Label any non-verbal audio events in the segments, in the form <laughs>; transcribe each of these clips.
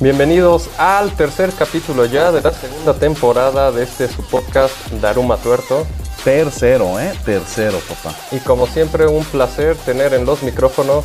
Bienvenidos al tercer capítulo ya de la segunda temporada de este su podcast Daruma Tuerto. Tercero, ¿eh? Tercero, papá. Y como siempre, un placer tener en los micrófonos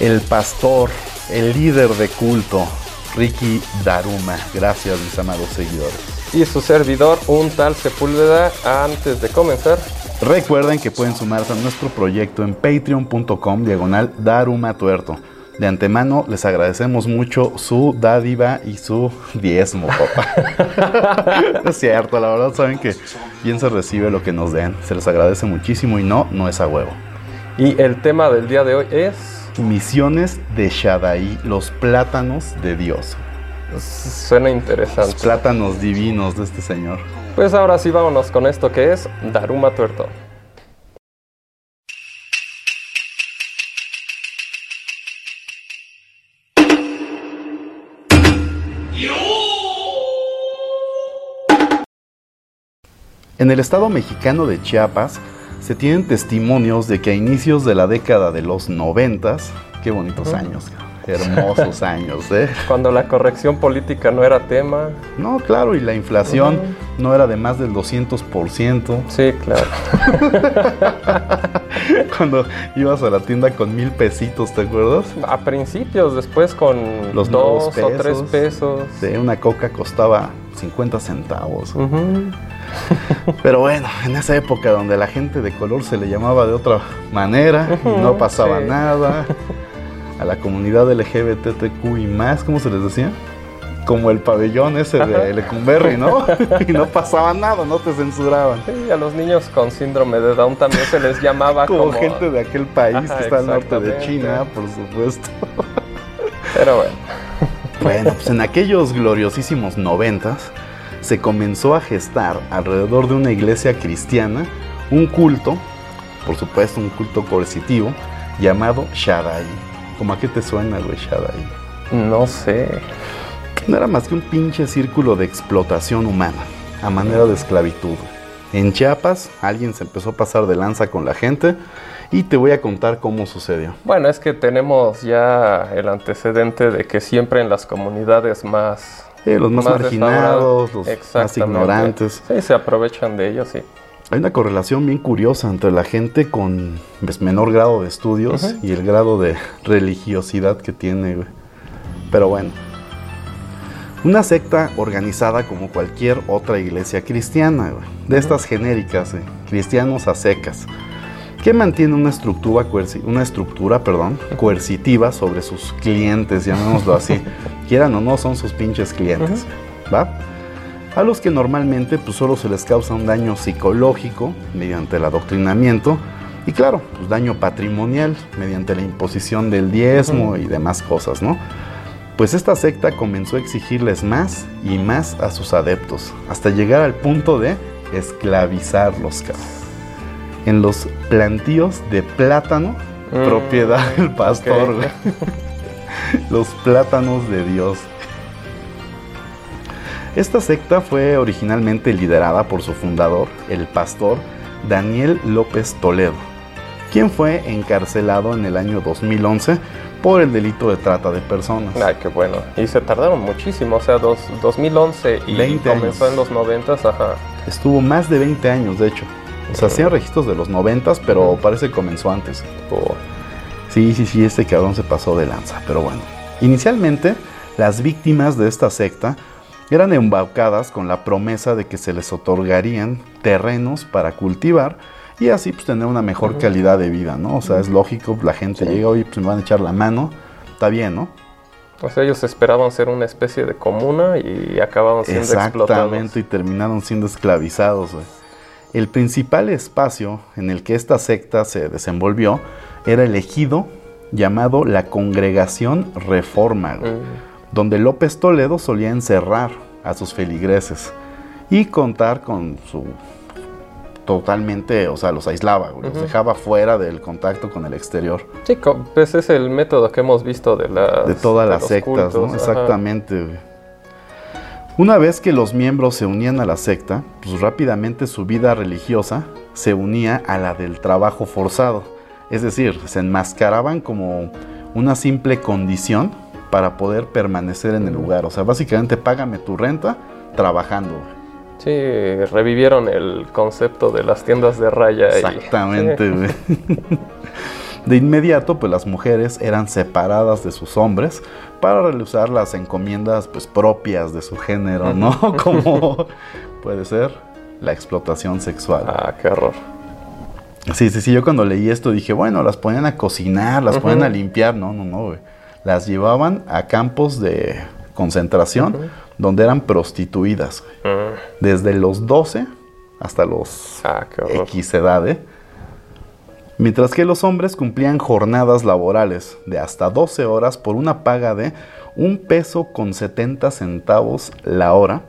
El pastor, el líder de culto, Ricky Daruma. Gracias, mis amados seguidores. y su servidor, un tal Sepúlveda. Antes de comenzar, Recuerden que pueden sumarse a nuestro proyecto en patreon.com diagonal Daruma Tuerto. De antemano les agradecemos mucho su dádiva y su diezmo, papá. <laughs> es cierto, la verdad saben que bien se recibe lo que nos den. Se les agradece muchísimo y no, no es a huevo. y el tema del día de hoy es. Misiones de Shaddai, los plátanos de Dios. Suena Los interesante. plátanos divinos de este señor. Pues ahora sí, vámonos con esto que es Daruma Tuerto. En el estado mexicano de Chiapas se tienen testimonios de que a inicios de la década de los noventas, qué bonitos años, hermosos <laughs> años, ¿eh? Cuando la corrección política no era tema. No, claro, y la inflación no era de más del 200%. Sí, claro. <laughs> Cuando ibas a la tienda con mil pesitos, ¿te acuerdas? A principios, después con Los dos nuevos o tres pesos. pesos. De una coca costaba 50 centavos. Ujú. <laughs> Pero bueno, en esa época donde la gente de color se le llamaba de otra manera y no pasaba sí. nada, <laughs> a la comunidad LGBTQ y más, ¿cómo se les decía? Como el pabellón ese de Lecumberri, ¿no? <laughs> y no pasaba nada, no te censuraban. Sí, a los niños con síndrome de Down también se les llamaba Como, como, gente de aquel país Ajá, que está al norte de. China, por supuesto. Pero bueno, Bueno, pues en aquellos gloriosísimos noventas se comenzó a gestar alrededor de una iglesia cristiana un culto, por supuesto un culto coercitivo, llamado Shaddai. ¿Cómo a qué te suena, güey, Shaddai? no sé. No era más que un pinche círculo de explotación humana, a manera de esclavitud. En Chiapas, alguien se empezó a pasar de lanza con la gente y te voy a contar cómo sucedió. Bueno, es que tenemos ya el antecedente de que siempre en las comunidades más... Eh, los más, Más marginados, los más Exactamente. ignorantes. Sí, se aprovechan de ellos, sí. Hay una correlación bien curiosa entre la gente con pues, menor grado de estudios y el grado de religiosidad que tiene. Pero bueno. Una secta organizada como cualquier otra iglesia cristiana, de estas genéricas, eh, cristianos a secas, que mantiene una estructura, una estructura perdón, coercitiva sobre sus clientes, llamémoslo así. <laughs> Quieran o no, son sus pinches clientes. ¿Va? a los que normalmente pues, solo se les causa un daño psicológico mediante el adoctrinamiento y claro, pues, daño patrimonial mediante la imposición del diezmo y demás cosas, ¿no? Pues esta secta comenzó a exigirles más y más a sus adeptos, hasta llegar al punto de esclavizarlos. En los plantíos de plátano, Mm, propiedad <laughs> del pastor, <laughs> los plátanos de Dios. Esta secta fue originalmente liderada por su fundador, el pastor Daniel López Toledo, quien fue encarcelado en el año 2011 por el delito de trata de personas. Ay, qué bueno. Y se tardaron muchísimo, o sea, dos, 2011 y 20 comenzó años. en los 90, ajá. Estuvo más de 20 años, de hecho. O sea, hacían registros de los 90, pero parece que comenzó antes. Oh, Sí, sí, sí, este cabrón se pasó de lanza, pero bueno. Inicialmente, las víctimas de esta secta eran embaucadas con la promesa de que se les otorgarían terrenos para cultivar y así pues tener una mejor calidad de vida, ¿no? O sea, es lógico, la gente Sí. llega, oye, pues me van a echar la mano, está bien, ¿no? O sea, ellos esperaban ser una especie de comuna y acababan siendo explotados. Exactamente, y terminaron siendo esclavizados. güey. El principal espacio en el que esta secta se desenvolvió era el ejido llamado la Congregación Reforma, güey, Mm, donde López Toledo solía encerrar a sus feligreses y contar con su totalmente, o sea, los aislaba, güey, los dejaba fuera del contacto con el exterior. Sí, pues es el método que hemos visto de las de todas de las sectas, cultos, ¿no? Exactamente. güey. Una vez que los miembros se unían a la secta, pues rápidamente su vida religiosa se unía a la del trabajo forzado. Es decir, se enmascaraban como una simple condición para poder permanecer en el lugar. O sea, básicamente págame tu renta trabajando. Sí, revivieron el concepto de las tiendas de raya. Exactamente, Sí. De inmediato, pues las mujeres eran separadas de sus hombres para realizar las encomiendas pues propias de su género, ¿no? <laughs> Como puede ser la explotación sexual. Ah, qué horror. Sí, sí, sí, yo cuando leí esto dije, bueno, las ponían a cocinar, las ponían a limpiar, no, no, no, güey. Las llevaban a campos de concentración. Donde eran prostituidas, güey. Mm. desde los 12 hasta los Ah. X edad, ¿eh? Mientras que los hombres cumplían jornadas laborales de hasta 12 horas por una paga de un peso con 70 centavos la hora.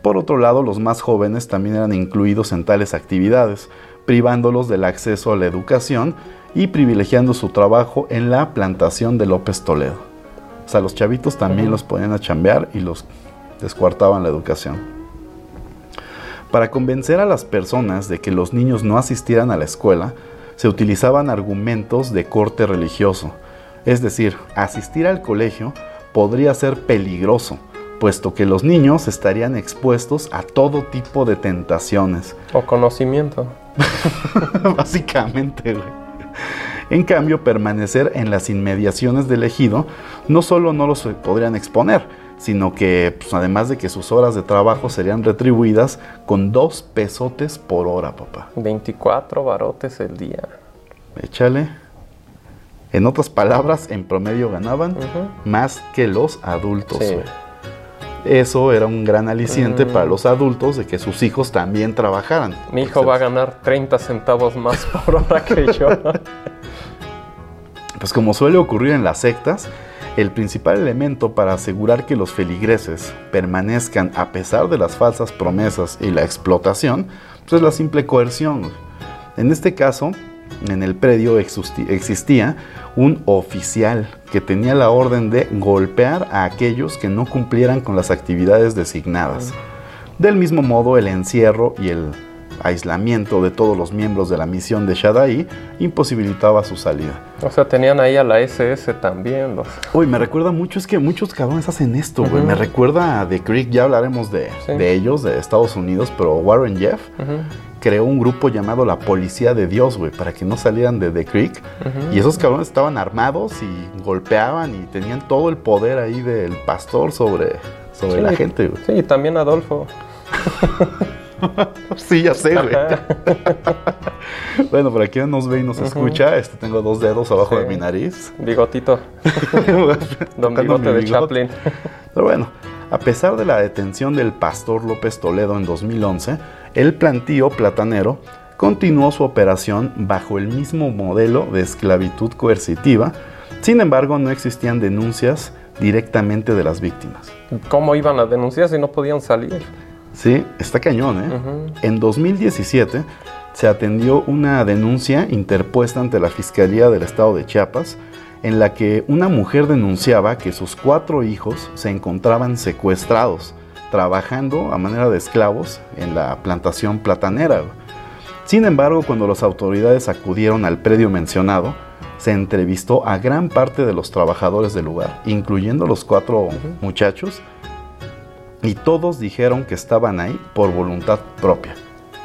Por otro lado, los más jóvenes también eran incluidos en tales actividades, privándolos del acceso a la educación y privilegiando su trabajo en la plantación de López Toledo. O sea, los chavitos también los ponían a chambear y los descuartaban la educación. Para convencer a las personas de que los niños no asistieran a la escuela, se utilizaban argumentos de corte religioso. Es decir, asistir al colegio podría ser peligroso, puesto que los niños estarían expuestos a todo tipo de tentaciones. O conocimiento. <laughs> Básicamente, güey. En cambio, permanecer en las inmediaciones del ejido no solo no los podrían exponer, sino que pues, además de que sus horas de trabajo serían retribuidas con dos pesotes por hora, papá. 24 barotes el día. Échale. En otras palabras, en promedio ganaban más que los adultos. Sí. Eso era un gran aliciente Mm. para los adultos de que sus hijos también trabajaran. Mi hijo va a ganar 30 centavos más por hora que yo. <laughs> Pues como suele ocurrir en las sectas, el principal elemento para asegurar que los feligreses permanezcan a pesar de las falsas promesas y la explotación, pues es la simple coerción. En este caso, en el predio existía un oficial que tenía la orden de golpear a aquellos que no cumplieran con las actividades designadas. Del mismo modo, el encierro y el aislamiento de todos los miembros de la misión de Shaddai imposibilitaba su salida. O sea, tenían ahí a la SS también. Los... Uy, me recuerda mucho, es que muchos cabrones hacen esto, güey. Me recuerda a The Creek, ya hablaremos de, Sí. de ellos, de Estados Unidos, pero Warren Jeff Ujú, creó un grupo llamado la Policía de Dios, güey, para que no salieran de The Creek. Y esos cabrones estaban armados y golpeaban y tenían todo el poder ahí del pastor sobre, sobre Sí. la gente, güey. Sí, y también Adolfo. <laughs> <laughs> Sí, ya sé, güey. <laughs> Bueno, para quien nos ve y nos escucha, este, tengo dos dedos abajo Sí. de mi nariz. Bigotito. <laughs> Don Bigote de. Chaplin. Pero bueno, a pesar de la detención del pastor López Toledo en 2011, el plantío platanero continuó su operación bajo el mismo modelo de esclavitud coercitiva. Sin embargo, no existían denuncias directamente de las víctimas. ¿Cómo iban a denunciar si no podían salir? Sí, está cañón, ¿eh? En 2017 se atendió una denuncia interpuesta ante la Fiscalía del Estado de Chiapas en la que una mujer denunciaba que sus cuatro hijos se encontraban secuestrados, trabajando a manera de esclavos en la plantación platanera. Sin embargo, cuando las autoridades acudieron al predio mencionado, se entrevistó a gran parte de los trabajadores del lugar, incluyendo los cuatro muchachos, y todos dijeron que estaban ahí por voluntad propia,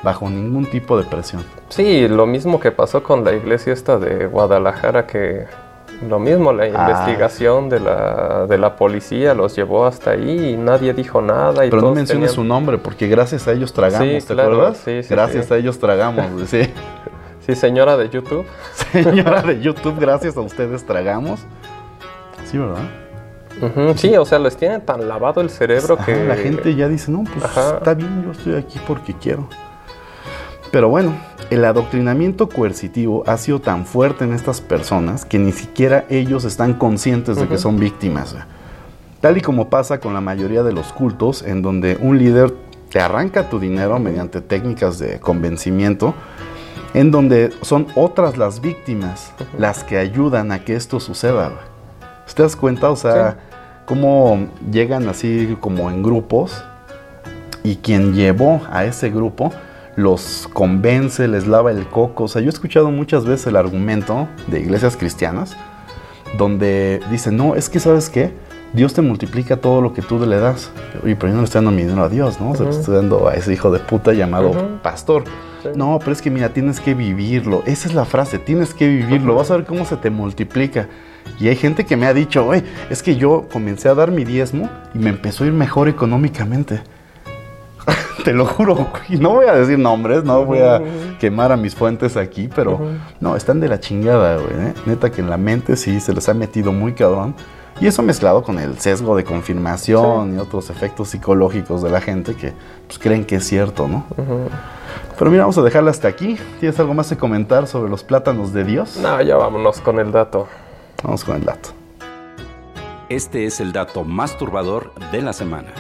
bajo ningún tipo de presión. Sí, lo mismo que pasó con la iglesia esta de Guadalajara, que lo mismo, la Ah. investigación de la, de la policía los llevó hasta ahí y nadie dijo nada. Y Pero no menciones tenían- su nombre, porque gracias a ellos tragamos, Sí, ¿te claro, acuerdas? sí, sí, gracias a ellos tragamos, <laughs> sí. Sí, señora de YouTube. <laughs> Señora de YouTube, gracias a ustedes tragamos. Sí, ¿verdad? Sí, o sea, les tiene tan lavado el cerebro Ajá, que... la gente ya dice, no, pues Ajá. está bien, yo estoy aquí porque quiero. Pero bueno, el adoctrinamiento coercitivo ha sido tan fuerte en estas personas que ni siquiera ellos están conscientes de que son víctimas. Tal y como pasa con la mayoría de los cultos, en donde un líder te arranca tu dinero mediante técnicas de convencimiento, en donde son otras las víctimas las que ayudan a que esto suceda. Güey. ¿Te das cuenta? O sea, Sí. cómo llegan así como en grupos y quien llevó a ese grupo los convence, les lava el coco. O sea, yo he escuchado muchas veces el argumento de iglesias cristianas donde dicen, no, es que sabes qué, Dios te multiplica todo lo que tú le das. Oye, pero yo no le estoy dando mi dinero a Dios, ¿no? Se lo estoy dando a ese hijo de puta llamado pastor. No, pero es que mira, tienes que vivirlo. Esa es la frase, tienes que vivirlo. Vas a ver cómo se te multiplica. Y hay gente que me ha dicho, oye, es que yo comencé a dar mi diezmo y me empezó a ir mejor económicamente. <laughs> Te lo juro, y no voy a decir nombres, no voy a quemar a mis fuentes aquí, pero no, están de la chingada, güey. ¿eh? Neta que en la mente sí se les ha metido muy cabrón. Y eso mezclado con el sesgo de confirmación y otros efectos psicológicos de la gente que pues, creen que es cierto, ¿no? Pero mira, vamos a dejarla hasta aquí. ¿Tienes algo más que comentar sobre los plátanos de Dios? No, ya vámonos con el dato. Vamos con el dato. Este es el dato más turbador de la semana.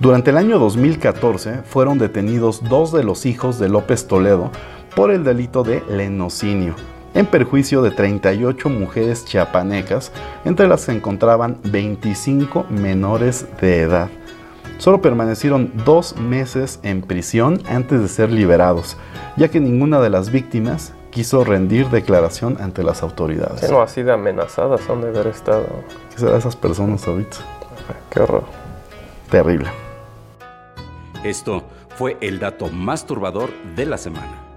Durante el año 2014 fueron detenidos dos de los hijos de López Toledo por el delito de lenocinio, en perjuicio de 38 mujeres chiapanecas, entre las que se encontraban 25 menores de edad. Solo permanecieron dos meses en prisión antes de ser liberados, ya que ninguna de las víctimas quiso rendir declaración ante las autoridades. no, así de amenazadas han de haber estado. ¿Qué será esas personas ahorita? Qué horror. Terrible. Esto fue el dato más turbador de la semana.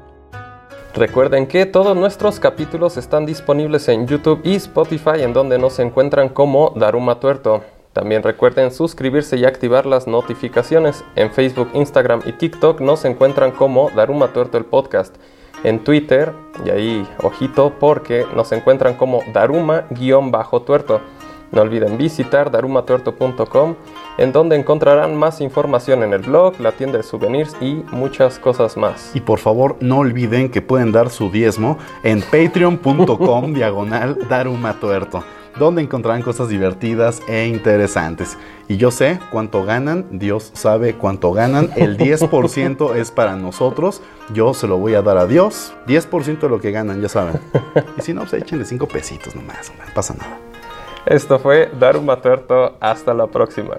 Recuerden que todos nuestros capítulos están disponibles en YouTube y Spotify en donde nos encuentran como Daruma Tuerto. También recuerden suscribirse y activar las notificaciones. En Facebook, Instagram y TikTok nos encuentran como Daruma Tuerto el podcast. En Twitter, y ahí ojito porque nos encuentran como Daruma-tuerto. No olviden visitar darumatuerto.com en donde encontrarán más información en el blog, la tienda de souvenirs y muchas cosas más. Y por favor no olviden que pueden dar su diezmo en patreon.com <laughs> diagonal darumatuerto donde encontrarán cosas divertidas e interesantes. Y yo sé cuánto ganan, Dios sabe cuánto ganan, el <laughs> 10% es para nosotros, yo se lo voy a dar a Dios, 10% de lo que ganan, ya saben. Y si no, pues échenle 5 pesitos nomás, no pasa nada. Esto fue Daruma Tuerto. Hasta la próxima.